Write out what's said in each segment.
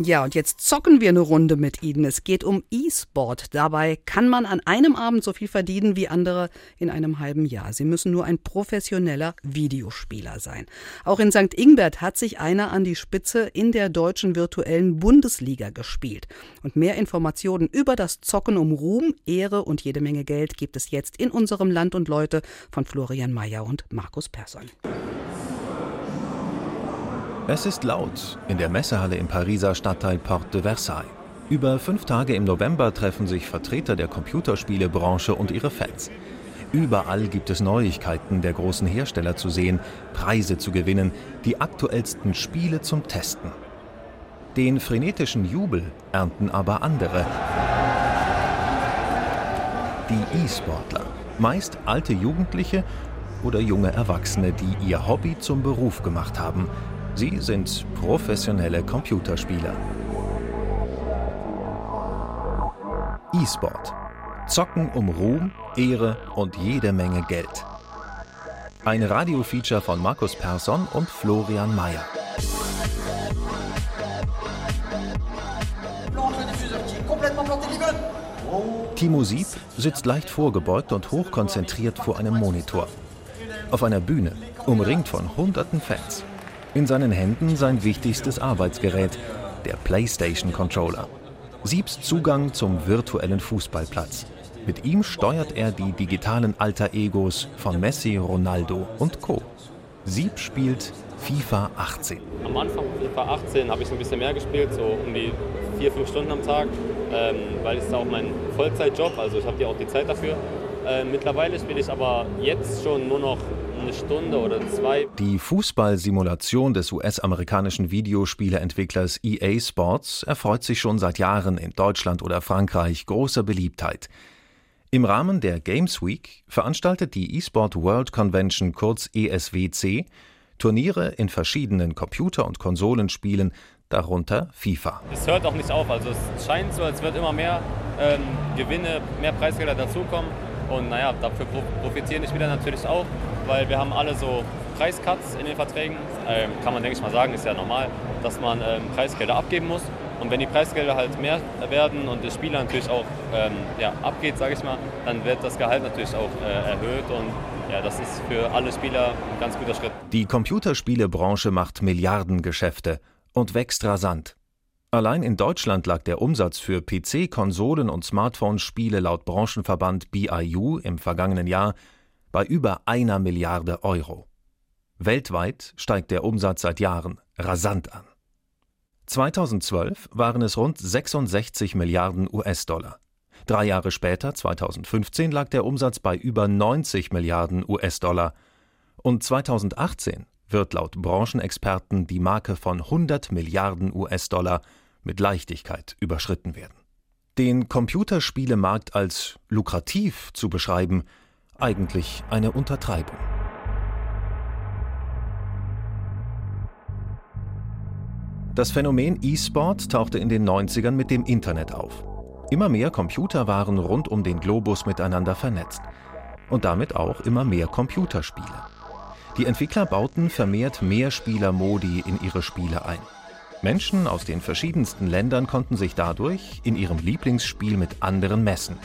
Ja, und jetzt zocken wir eine Runde mit Ihnen. Es geht um E-Sport. Dabei kann man an einem Abend so viel verdienen wie andere in einem halben Jahr. Sie müssen nur ein professioneller Videospieler sein. Auch in St. Ingbert hat sich einer an die Spitze in der deutschen virtuellen Bundesliga gespielt. Und mehr Informationen über das Zocken um Ruhm, Ehre und jede Menge Geld gibt es jetzt in unserem Land und Leute von Florian Mayer und Markus Persson. Es ist laut in der Messehalle im Pariser Stadtteil Porte de Versailles. Über fünf Tage im November treffen sich Vertreter der Computerspielebranche und ihre Fans. Überall gibt es Neuigkeiten der großen Hersteller zu sehen, Preise zu gewinnen, die aktuellsten Spiele zum Testen. Den frenetischen Jubel ernten aber andere. Die E-Sportler, meist alte Jugendliche oder junge Erwachsene, die ihr Hobby zum Beruf gemacht haben. Sie sind professionelle Computerspieler. E-Sport. Zocken um Ruhm, Ehre und jede Menge Geld. Ein Radiofeature von Markus Persson und Florian Mayer. Timo Sieb sitzt leicht vorgebeugt und hochkonzentriert vor einem Monitor. Auf einer Bühne, umringt von hunderten Fans. In seinen Händen sein wichtigstes Arbeitsgerät, der PlayStation Controller. Siebs Zugang zum virtuellen Fußballplatz. Mit ihm steuert er die digitalen Alter Egos von Messi, Ronaldo und Co. Sieb spielt FIFA 18. Am Anfang FIFA 18 habe ich so ein bisschen mehr gespielt, so um die vier, fünf Stunden am Tag, ähm, weil es ist auch mein Vollzeitjob, also ich habe ja auch die Zeit dafür. Äh, mittlerweile spiele ich aber jetzt schon nur noch eine Stunde oder zwei. Die Fußballsimulation des US-amerikanischen Videospieleentwicklers EA Sports erfreut sich schon seit Jahren in Deutschland oder Frankreich großer Beliebtheit. Im Rahmen der Games Week veranstaltet die eSport World Convention kurz ESWC Turniere in verschiedenen Computer- und Konsolenspielen, darunter FIFA. Es hört auch nicht auf, also es scheint so, als wird immer mehr ähm, Gewinne, mehr Preisgelder dazukommen. Und naja, dafür profitieren die Spieler natürlich auch, weil wir haben alle so Preiscuts in den Verträgen. Ähm, kann man, denke ich mal, sagen, ist ja normal, dass man ähm, Preisgelder abgeben muss. Und wenn die Preisgelder halt mehr werden und der Spieler natürlich auch ähm, ja, abgeht, sage ich mal, dann wird das Gehalt natürlich auch äh, erhöht und ja, das ist für alle Spieler ein ganz guter Schritt. Die Computerspielebranche macht Milliardengeschäfte und wächst rasant. Allein in Deutschland lag der Umsatz für PC, Konsolen und Smartphone-Spiele laut Branchenverband BIU im vergangenen Jahr bei über einer Milliarde Euro. Weltweit steigt der Umsatz seit Jahren rasant an. 2012 waren es rund 66 Milliarden US-Dollar. Drei Jahre später, 2015, lag der Umsatz bei über 90 Milliarden US-Dollar. Und 2018 wird laut Branchenexperten die Marke von 100 Milliarden US-Dollar mit Leichtigkeit überschritten werden. Den Computerspielemarkt als lukrativ zu beschreiben, eigentlich eine Untertreibung. Das Phänomen E-Sport tauchte in den 90ern mit dem Internet auf. Immer mehr Computer waren rund um den Globus miteinander vernetzt. Und damit auch immer mehr Computerspiele. Die Entwickler bauten vermehrt Mehrspieler-Modi in ihre Spiele ein. Menschen aus den verschiedensten Ländern konnten sich dadurch in ihrem Lieblingsspiel mit anderen messen.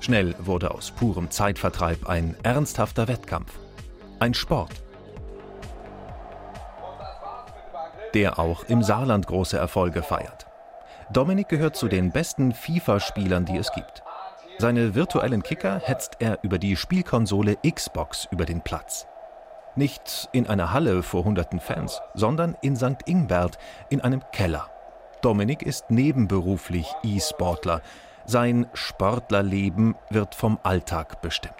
Schnell wurde aus purem Zeitvertreib ein ernsthafter Wettkampf. Ein Sport. der auch im Saarland große Erfolge feiert. Dominik gehört zu den besten FIFA-Spielern, die es gibt. Seine virtuellen Kicker hetzt er über die Spielkonsole Xbox über den Platz. Nicht in einer Halle vor hunderten Fans, sondern in St. Ingbert in einem Keller. Dominik ist nebenberuflich E-Sportler. Sein Sportlerleben wird vom Alltag bestimmt.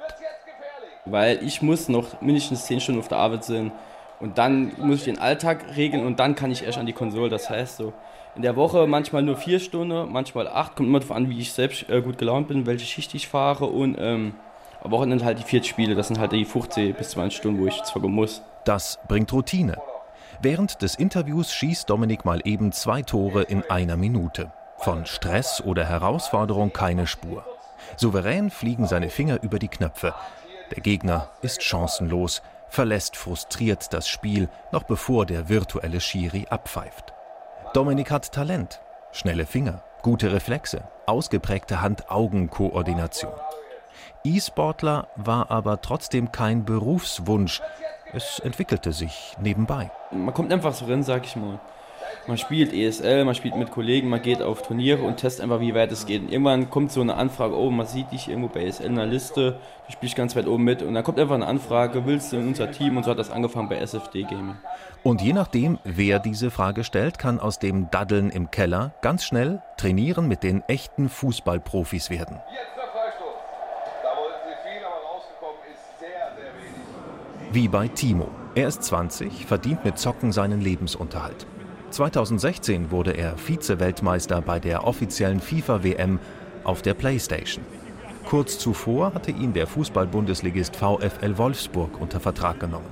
Weil ich muss noch mindestens zehn Stunden auf der Arbeit sein und dann muss ich den Alltag regeln und dann kann ich erst an die Konsole. Das heißt so, in der Woche manchmal nur vier Stunden, manchmal acht. Kommt immer darauf an, wie ich selbst äh, gut gelaunt bin, welche Schicht ich fahre. Und ähm, am Wochenende halt die vier Spiele. Das sind halt die 15 bis 20 Stunden, wo ich zocken muss. Das bringt Routine. Während des Interviews schießt Dominik mal eben zwei Tore in einer Minute. Von Stress oder Herausforderung keine Spur. Souverän fliegen seine Finger über die Knöpfe. Der Gegner ist chancenlos, verlässt frustriert das Spiel, noch bevor der virtuelle Schiri abpfeift. Dominik hat Talent, schnelle Finger, gute Reflexe, ausgeprägte Hand-Augen-Koordination. E-Sportler war aber trotzdem kein Berufswunsch. Es entwickelte sich nebenbei. Man kommt einfach so rein, sag ich mal. Man spielt ESL, man spielt mit Kollegen, man geht auf Turniere und testet einfach, wie weit es geht. Und irgendwann kommt so eine Anfrage, oh, man sieht dich irgendwo bei ESL in der Liste, du spielst ganz weit oben mit. Und dann kommt einfach eine Anfrage, willst du in unser Team? Und so hat das angefangen bei SFD Gaming. Und je nachdem, wer diese Frage stellt, kann aus dem Daddeln im Keller ganz schnell trainieren mit den echten Fußballprofis werden. Wie bei Timo. Er ist 20, verdient mit Zocken seinen Lebensunterhalt. 2016 wurde er Vize-Weltmeister bei der offiziellen FIFA-WM auf der PlayStation. Kurz zuvor hatte ihn der Fußball-Bundesligist VfL Wolfsburg unter Vertrag genommen.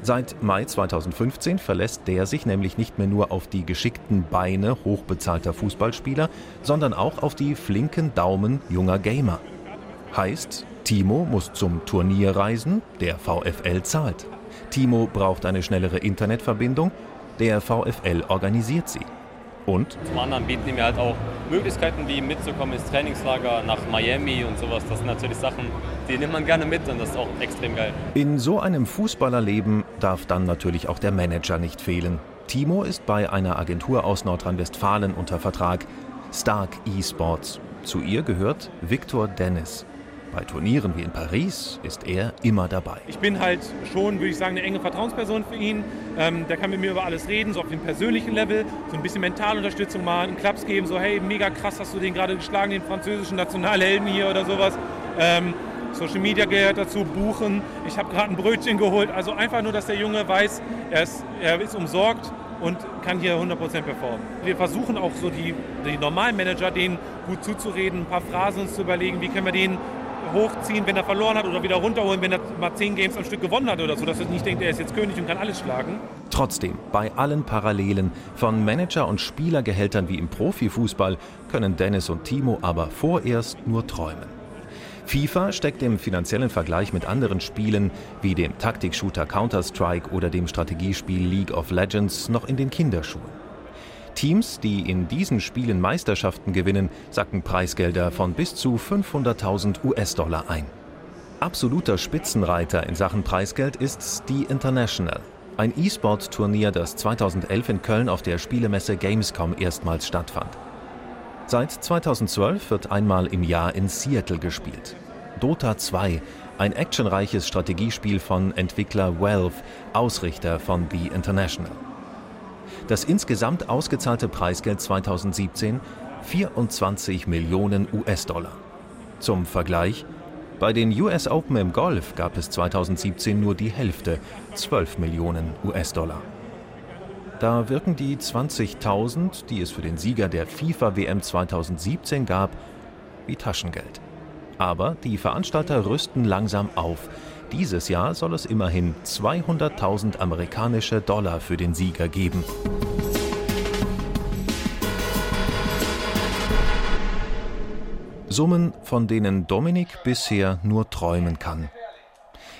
Seit Mai 2015 verlässt der sich nämlich nicht mehr nur auf die geschickten Beine hochbezahlter Fußballspieler, sondern auch auf die flinken Daumen junger Gamer. Heißt, Timo muss zum Turnier reisen, der VfL zahlt. Timo braucht eine schnellere Internetverbindung der VfL organisiert sie. Und? Zum anderen bieten mir halt auch Möglichkeiten, wie mitzukommen ins Trainingslager nach Miami und sowas. Das sind natürlich Sachen, die nimmt man gerne mit und das ist auch extrem geil. In so einem Fußballerleben darf dann natürlich auch der Manager nicht fehlen. Timo ist bei einer Agentur aus Nordrhein-Westfalen unter Vertrag. Stark eSports. Zu ihr gehört Victor Dennis. Bei Turnieren wie in Paris ist er immer dabei. Ich bin halt schon, würde ich sagen, eine enge Vertrauensperson für ihn. Ähm, der kann mit mir über alles reden, so auf dem persönlichen Level, so ein bisschen Mentalunterstützung mal, einen Klaps geben, so hey, mega krass hast du den gerade geschlagen, den französischen Nationalhelden hier oder sowas. Ähm, Social Media gehört dazu, buchen. Ich habe gerade ein Brötchen geholt. Also einfach nur, dass der Junge weiß, er ist, er ist umsorgt und kann hier 100% performen. Wir versuchen auch so die, die normalen Manager, denen gut zuzureden, ein paar Phrasen uns zu überlegen, wie können wir den hochziehen, wenn er verloren hat oder wieder runterholen, wenn er mal zehn Games am Stück gewonnen hat oder so, dass er nicht denkt, er ist jetzt König und kann alles schlagen. Trotzdem, bei allen Parallelen von Manager- und Spielergehältern wie im Profifußball können Dennis und Timo aber vorerst nur träumen. FIFA steckt im finanziellen Vergleich mit anderen Spielen wie dem Taktikshooter Counter-Strike oder dem Strategiespiel League of Legends noch in den Kinderschuhen. Teams, die in diesen Spielen Meisterschaften gewinnen, sacken Preisgelder von bis zu 500.000 US-Dollar ein. Absoluter Spitzenreiter in Sachen Preisgeld ist die International, ein E-Sport-Turnier, das 2011 in Köln auf der Spielemesse Gamescom erstmals stattfand. Seit 2012 wird einmal im Jahr in Seattle gespielt. Dota 2, ein actionreiches Strategiespiel von Entwickler Valve, Ausrichter von The International. Das insgesamt ausgezahlte Preisgeld 2017 24 Millionen US-Dollar. Zum Vergleich, bei den US Open im Golf gab es 2017 nur die Hälfte, 12 Millionen US-Dollar. Da wirken die 20.000, die es für den Sieger der FIFA-WM 2017 gab, wie Taschengeld. Aber die Veranstalter rüsten langsam auf. Dieses Jahr soll es immerhin 200.000 amerikanische Dollar für den Sieger geben. Summen, von denen Dominik bisher nur träumen kann.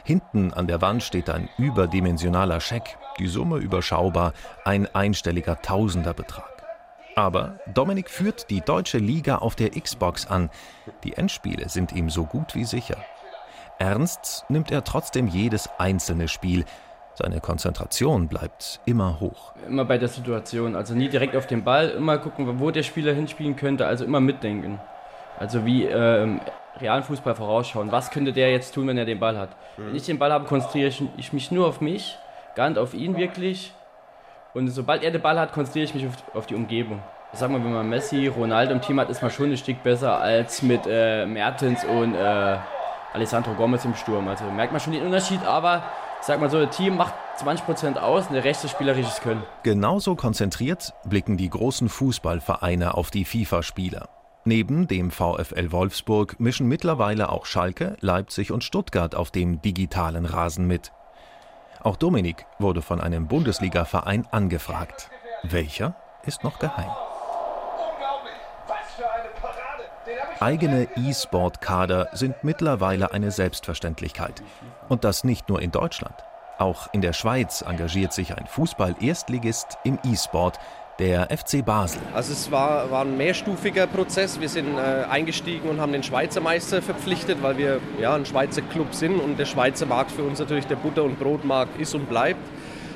Hinten an der Wand steht ein überdimensionaler Scheck, die Summe überschaubar, ein einstelliger Tausenderbetrag. Aber Dominik führt die deutsche Liga auf der Xbox an. Die Endspiele sind ihm so gut wie sicher. Ernst nimmt er trotzdem jedes einzelne Spiel. Seine Konzentration bleibt immer hoch. Immer bei der Situation, also nie direkt auf den Ball, immer gucken, wo der Spieler hinspielen könnte, also immer mitdenken. Also wie ähm, realen Fußball vorausschauen. Was könnte der jetzt tun, wenn er den Ball hat? Mhm. Wenn ich den Ball habe, konzentriere ich mich nur auf mich, gar nicht auf ihn wirklich. Und sobald er den Ball hat, konzentriere ich mich auf, auf die Umgebung. Ich sag mal, wenn man Messi, Ronaldo im Team hat, ist man schon ein Stück besser als mit äh, Mertens und äh, Alessandro Gomez im Sturm. Also merkt man schon den Unterschied, aber ich sag mal so, das Team macht 20% aus Rest ist spielerisches Können. Genauso konzentriert blicken die großen Fußballvereine auf die FIFA-Spieler. Neben dem VfL Wolfsburg mischen mittlerweile auch Schalke, Leipzig und Stuttgart auf dem digitalen Rasen mit. Auch Dominik wurde von einem Bundesliga-Verein angefragt. Welcher ist noch geheim. Unglaublich! Was für eine Parade! Den habe ich Eigene E-Sport-Kader sind mittlerweile eine Selbstverständlichkeit. Und das nicht nur in Deutschland. Auch in der Schweiz engagiert sich ein Fußball-Erstligist im E-Sport, der FC Basel. Also es war, war ein mehrstufiger Prozess. Wir sind äh, eingestiegen und haben den Schweizer Meister verpflichtet, weil wir ja, ein Schweizer Club sind und der Schweizer Markt für uns natürlich der Butter- und Brotmarkt ist und bleibt.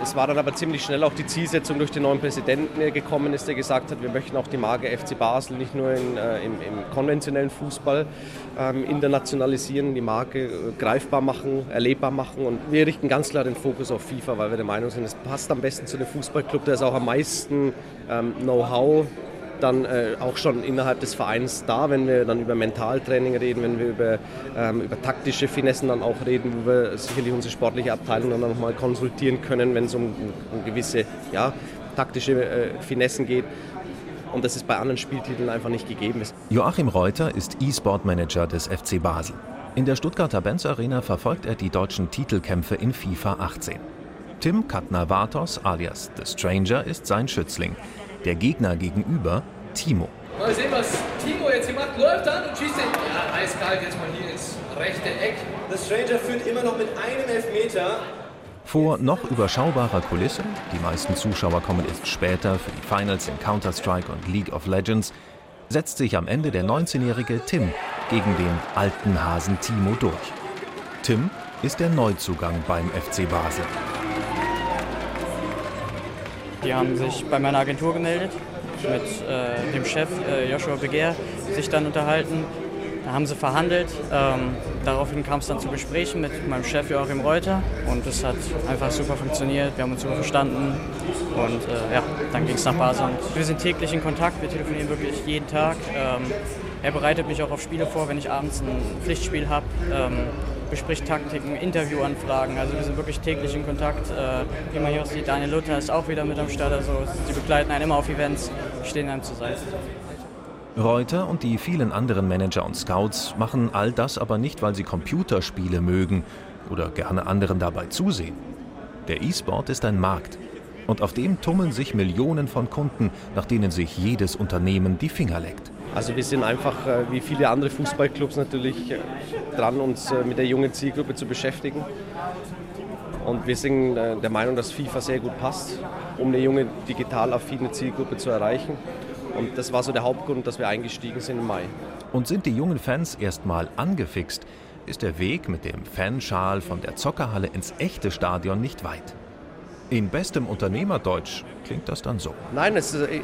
Es war dann aber ziemlich schnell auch die Zielsetzung durch den neuen Präsidenten, der gekommen ist, der gesagt hat, wir möchten auch die Marke FC Basel nicht nur in, äh, im, im, konventionellen Fußball ähm, internationalisieren, die Marke äh, greifbar machen, erlebbar machen. Und wir richten ganz klar den Fokus auf FIFA, weil wir der Meinung sind, es passt am besten zu dem Fußballclub, der ist auch am meisten ähm, Know-how dann äh, auch schon innerhalb des Vereins da, wenn wir dann über Mentaltraining reden, wenn wir über, ähm, über taktische Finessen dann auch reden, wo wir sicherlich unsere sportliche Abteilung dann nochmal konsultieren können, wenn es um, um gewisse ja, taktische äh, Finessen geht und das ist bei anderen Spieltiteln einfach nicht gegeben ist. Joachim Reuter ist E-Sport-Manager des FC Basel. In der Stuttgarter Benz Arena verfolgt er die deutschen Titelkämpfe in FIFA 18. Tim Katner-Vatos alias The Stranger ist sein Schützling. Der Gegner gegenüber Timo. Mal sehen, was Timo jetzt hier macht. Läuft an und schießt den. Ja, eiskalt jetzt mal hier ins rechte Eck. The Stranger führt immer noch mit einem Elfmeter. Vor noch überschaubarer Kulisse, die meisten Zuschauer kommen erst später für die Finals in Counter-Strike und League of Legends, setzt sich am Ende der 19-jährige Tim gegen den alten Hasen Timo durch. Tim ist der Neuzugang beim FC Basel. Die haben sich bei meiner Agentur gemeldet, mit äh, dem Chef äh, Joshua Begehr sich dann unterhalten. Da haben sie verhandelt. Ähm, daraufhin kam es dann zu Gesprächen mit meinem Chef Joachim Reuter und es hat einfach super funktioniert. Wir haben uns super verstanden und äh, ja, dann ging es nach Basel. Wir sind täglich in Kontakt, wir telefonieren wirklich jeden Tag. Ähm, er bereitet mich auch auf Spiele vor, wenn ich abends ein Pflichtspiel habe. Ähm, bespricht Taktiken, Interviewanfragen. Also wir sind wirklich täglich in Kontakt. Äh, wie man hier auch sieht, Daniel Luther ist auch wieder mit am Start. Also sie begleiten einen immer auf Events, stehen einem zur Seite. Reuter und die vielen anderen Manager und Scouts machen all das aber nicht, weil sie Computerspiele mögen oder gerne anderen dabei zusehen. Der E-Sport ist ein Markt und auf dem tummeln sich Millionen von Kunden, nach denen sich jedes Unternehmen die Finger leckt. Also wir sind einfach äh, wie viele andere Fußballclubs natürlich äh, dran, uns äh, mit der jungen Zielgruppe zu beschäftigen. Und wir sind der Meinung, dass FIFA sehr gut passt, um eine junge, digital affine Zielgruppe zu erreichen. Und das war so der Hauptgrund, dass wir eingestiegen sind im Mai. Und sind die jungen Fans erstmal angefixt, ist der Weg mit dem Fanschal von der Zockerhalle ins echte Stadion nicht weit. In bestem Unternehmerdeutsch klingt das dann so. Nein, es, äh,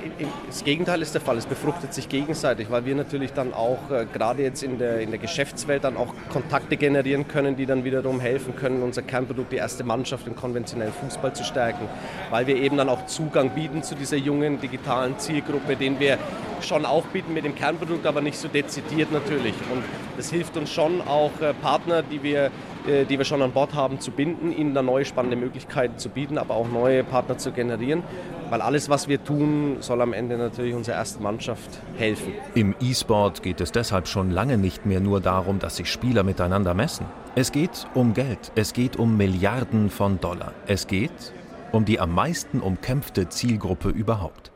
das Gegenteil ist der Fall. Es befruchtet sich gegenseitig, weil wir natürlich dann auch äh, gerade jetzt in der, in der Geschäftswelt dann auch Kontakte generieren können, die dann wiederum helfen können, unser Kernprodukt, die erste Mannschaft im konventionellen Fußball zu stärken. Weil wir eben dann auch Zugang bieten zu dieser jungen digitalen Zielgruppe, den wir schon auch bieten mit dem Kernprodukt, aber nicht so dezidiert natürlich. Und das hilft uns schon auch äh, Partner, die wir die wir schon an Bord haben, zu binden, ihnen da neue spannende Möglichkeiten zu bieten, aber auch neue Partner zu generieren. Weil alles, was wir tun, soll am Ende natürlich unserer ersten Mannschaft helfen. Im E-Sport geht es deshalb schon lange nicht mehr nur darum, dass sich Spieler miteinander messen. Es geht um Geld, es geht um Milliarden von Dollar. Es geht um die am meisten umkämpfte Zielgruppe überhaupt.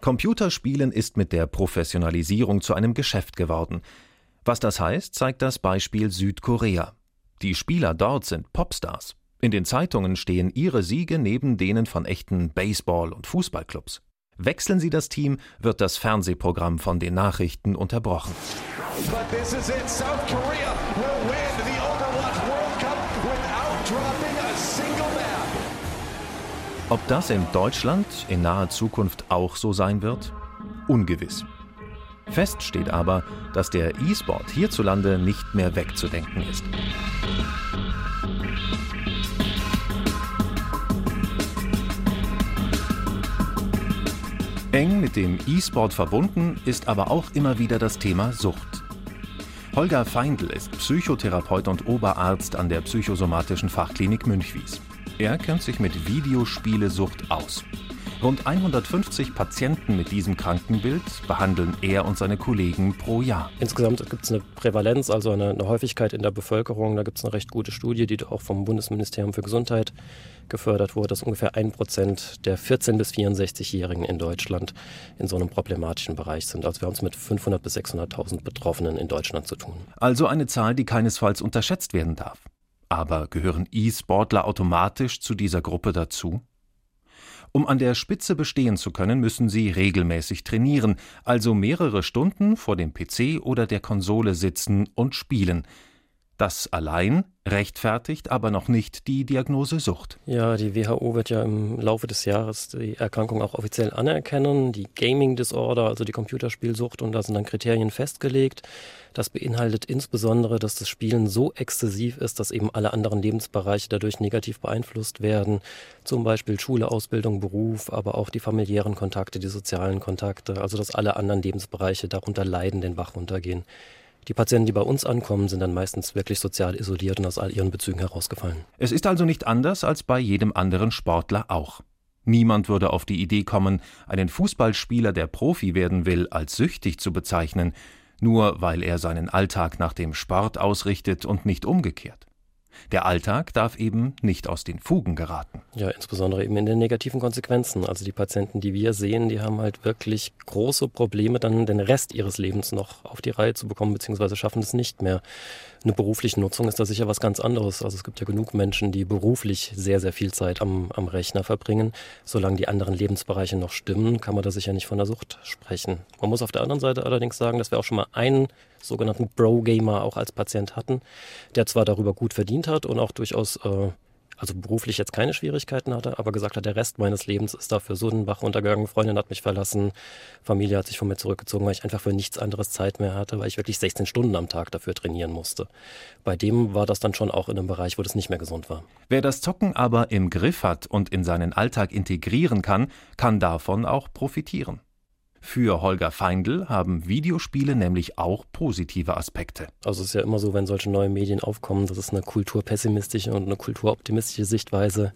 Computerspielen ist mit der Professionalisierung zu einem Geschäft geworden. Was das heißt, zeigt das Beispiel Südkorea. Die Spieler dort sind Popstars. In den Zeitungen stehen ihre Siege neben denen von echten Baseball- und Fußballclubs. Wechseln sie das Team, wird das Fernsehprogramm von den Nachrichten unterbrochen. Ob das in Deutschland in naher Zukunft auch so sein wird? Ungewiss. Fest steht aber, dass der E-Sport hierzulande nicht mehr wegzudenken ist. Mit dem E-Sport verbunden ist aber auch immer wieder das Thema Sucht. Holger Feindl ist Psychotherapeut und Oberarzt an der psychosomatischen Fachklinik Münchwies. Er kennt sich mit Videospielesucht aus. Rund 150 Patienten mit diesem Krankenbild behandeln er und seine Kollegen pro Jahr. Insgesamt gibt es eine Prävalenz, also eine, eine, Häufigkeit in der Bevölkerung. Da gibt es eine recht gute Studie, die auch vom Bundesministerium für Gesundheit gefördert wurde, dass ungefähr ein Prozent der 14- bis 64-Jährigen in Deutschland in so einem problematischen Bereich sind. Also wir haben es mit 500.000 bis 600.000 Betroffenen in Deutschland zu tun. Also eine Zahl, die keinesfalls unterschätzt werden darf. Aber gehören E-Sportler automatisch zu dieser Gruppe dazu? Um an der Spitze bestehen zu können, müssen sie regelmäßig trainieren, also mehrere Stunden vor dem PC oder der Konsole sitzen und spielen. Das allein rechtfertigt aber noch nicht die Diagnose Sucht. Ja, die WHO wird ja im Laufe des Jahres die Erkrankung auch offiziell anerkennen, die Gaming Disorder, also die Computerspielsucht, und da sind dann Kriterien festgelegt. Das beinhaltet insbesondere, dass das Spielen so exzessiv ist, dass eben alle anderen Lebensbereiche dadurch negativ beeinflusst werden. Zum Beispiel Schule, Ausbildung, Beruf, aber auch die familiären Kontakte, die sozialen Kontakte, also dass alle anderen Lebensbereiche darunter leiden, den Bach runtergehen. Die Patienten, die bei uns ankommen, sind dann meistens wirklich sozial isoliert und aus all ihren Bezügen herausgefallen. Es ist also nicht anders als bei jedem anderen Sportler auch. Niemand würde auf die Idee kommen, einen Fußballspieler, der Profi werden will, als süchtig zu bezeichnen, nur weil er seinen Alltag nach dem Sport ausrichtet und nicht umgekehrt. Der Alltag darf eben nicht aus den Fugen geraten. Ja, insbesondere eben in den negativen Konsequenzen. Also die Patienten, die wir sehen, die haben halt wirklich große Probleme, dann den Rest ihres Lebens noch auf die Reihe zu bekommen, beziehungsweise schaffen es nicht mehr. Eine berufliche Nutzung ist da sicher was ganz anderes. Also es gibt ja genug Menschen, die beruflich sehr, sehr viel Zeit am, am Rechner verbringen. Solange die anderen Lebensbereiche noch stimmen, kann man da sicher nicht von der Sucht sprechen. Man muss auf der anderen Seite allerdings sagen, dass wir auch schon mal einen sogenannten Bro-Gamer auch als Patient hatten, der zwar darüber gut verdient hat und auch durchaus, äh, also beruflich jetzt keine Schwierigkeiten hatte, aber gesagt hat, der Rest meines Lebens ist dafür so den Bach runtergegangen, Freundin hat mich verlassen, Familie hat sich von mir zurückgezogen, weil ich einfach für nichts anderes Zeit mehr hatte, weil ich wirklich 16 Stunden am Tag dafür trainieren musste. Bei dem war das dann schon auch in einem Bereich, wo das nicht mehr gesund war. Wer das Zocken aber im Griff hat und in seinen Alltag integrieren kann, kann davon auch profitieren. Für Holger Feindl haben Videospiele nämlich auch positive Aspekte. Also es ist ja immer so, wenn solche neuen Medien aufkommen, dass es eine kulturpessimistische und eine kulturoptimistische Sichtweise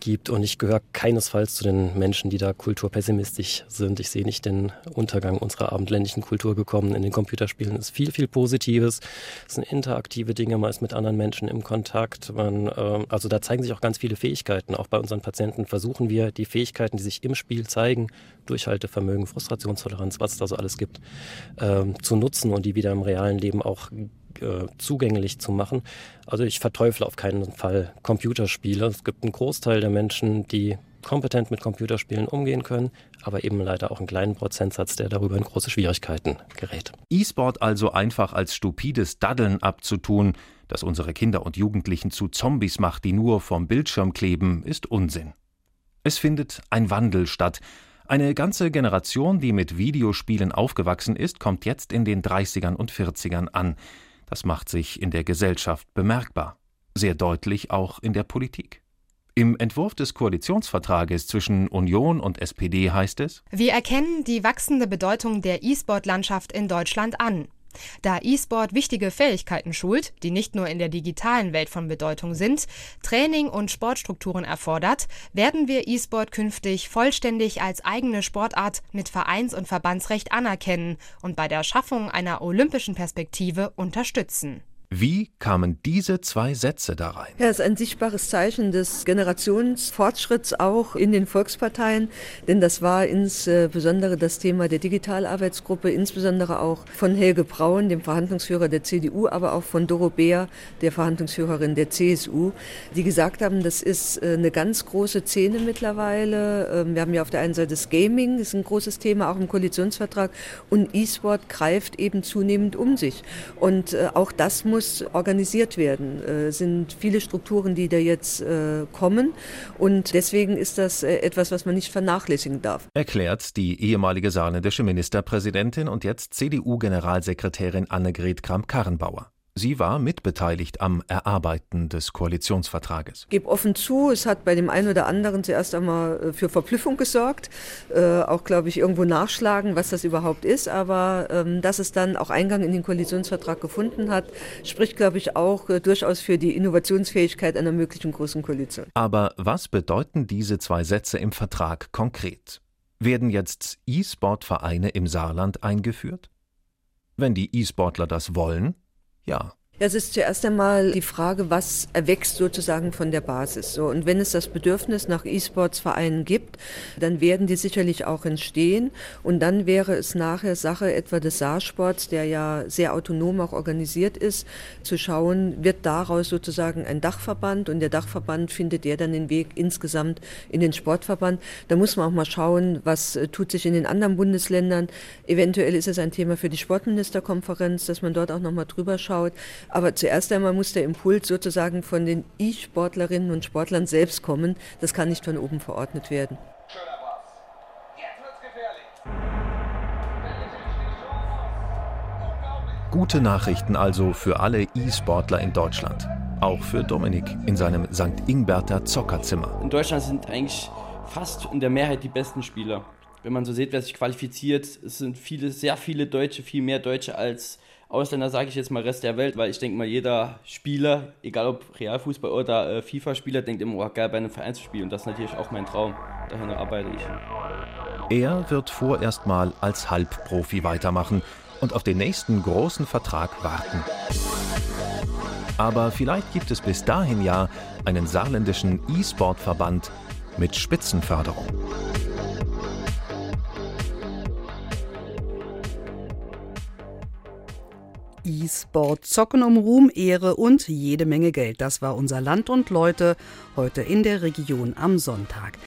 gibt. Und ich gehöre keinesfalls zu den Menschen, die da kulturpessimistisch sind. Ich sehe nicht den Untergang unserer abendländischen Kultur gekommen. In den Computerspielen ist viel, viel Positives. Es sind interaktive Dinge, man ist mit anderen Menschen im Kontakt. Man, äh, also da zeigen sich auch ganz viele Fähigkeiten. Auch bei unseren Patienten versuchen wir, die Fähigkeiten, die sich im Spiel zeigen, Durchhaltevermögen, Frustrationstoleranz, was es da so alles gibt, äh, zu nutzen und die wieder im realen Leben auch äh, zugänglich zu machen. Also ich verteufle auf keinen Fall Computerspiele. Es gibt einen Großteil der Menschen, die kompetent mit Computerspielen umgehen können, aber eben leider auch einen kleinen Prozentsatz, der darüber in große Schwierigkeiten gerät. E-Sport also einfach als stupides Daddeln abzutun, das unsere Kinder und Jugendlichen zu Zombies macht, die nur vom Bildschirm kleben, ist Unsinn. Es findet ein Wandel statt. Eine ganze Generation, die mit Videospielen aufgewachsen ist, kommt jetzt in den 30ern und 40ern an. Das macht sich in der Gesellschaft bemerkbar, sehr deutlich auch in der Politik. Im Entwurf des Koalitionsvertrages zwischen Union und SPD heißt es Wir erkennen die wachsende Bedeutung der E-Sport-Landschaft in Deutschland an. Da E-Sport wichtige Fähigkeiten schult, die nicht nur in der digitalen Welt von Bedeutung sind, Training und Sportstrukturen erfordert, werden wir E-Sport künftig vollständig als eigene Sportart mit Vereins- und Verbandsrecht anerkennen und bei der Schaffung einer olympischen Perspektive unterstützen. Wie kamen diese zwei Sätze da rein? Ja, es ist ein sichtbares Zeichen des Generationsfortschritts auch in den Volksparteien, denn das war insbesondere das Thema der Digitalarbeitsgruppe, insbesondere auch von Helge Braun, dem Verhandlungsführer der CDU, aber auch von Doro Beer, der Verhandlungsführerin der CSU, die gesagt haben, das ist äh, eine ganz große Szene mittlerweile. Ähm, wir haben ja auf der einen Seite das Gaming, das ist ein großes Thema, auch im Koalitionsvertrag, und E-Sport greift eben zunehmend um sich. Und äh, auch das muss muss organisiert werden. Es äh, sind viele Strukturen, die da jetzt äh, kommen. Und deswegen ist das äh, etwas, was man nicht vernachlässigen darf. Erklärt die ehemalige saarländische Ministerpräsidentin und jetzt CDU-Generalsekretärin Annegret Kramp-Karrenbauer. Sie war mitbeteiligt am Erarbeiten des Koalitionsvertrages. Ich gebe offen zu, es hat bei dem einen oder anderen zuerst einmal äh, für Verblüffung gesorgt, äh, auch glaube ich irgendwo nachschlagen, was das überhaupt ist, aber ähm, dass es dann auch Eingang in den Koalitionsvertrag gefunden hat, spricht glaube ich auch äh, durchaus für die Innovationsfähigkeit einer möglichen großen Koalition. Aber was bedeuten diese zwei Sätze im Vertrag konkret? Werden jetzt E-Sport-Vereine im Saarland eingeführt? Wenn die E-Sportler das wollen, ja. Ja, es ist zuerst einmal die Frage, was erwächst sozusagen von der Basis. So, und wenn es das Bedürfnis nach E-Sports-Vereinen gibt, dann werden die sicherlich auch entstehen. Und dann wäre es nachher Sache etwa des Saarsports, der ja sehr autonom auch organisiert ist, zu schauen, wird daraus sozusagen ein Dachverband und der Dachverband findet der dann den Weg insgesamt in den Sportverband. Da muss man auch mal schauen, was äh, tut sich in den anderen Bundesländern. Eventuell ist es ein Thema für die Sportministerkonferenz, dass man dort auch nochmal drüber schaut. Aber zuerst einmal muss der Impuls sozusagen von den E-Sportlerinnen und Sportlern selbst kommen. Das kann nicht von oben verordnet werden. Gute Nachrichten also für alle E-Sportler in Deutschland. Auch für Dominik in seinem St. Ingberter Zockerzimmer. In Deutschland sind eigentlich fast in der Mehrheit die besten Spieler. Wenn man so sieht, wer sich qualifiziert, es sind viele, sehr viele Deutsche, viel mehr Deutsche als Ausländer, sage ich jetzt mal Rest der Welt, weil ich denke mal, jeder Spieler, egal ob Realfußball oder äh, FIFA-Spieler, denkt immer, oh, geil, bei einem Verein zu spielen. Und das ist natürlich auch mein Traum. Dahin arbeite ich. Er wird vorerst mal als Halbprofi weitermachen und auf den nächsten großen Vertrag warten. Aber vielleicht gibt es bis dahin ja einen saarländischen E-Sport-Verband mit Spitzenförderung. E-Sport, Zocken um Ruhm, Ehre und jede Menge Geld. Das war unser Land und Leute heute in der Region am Sonntag.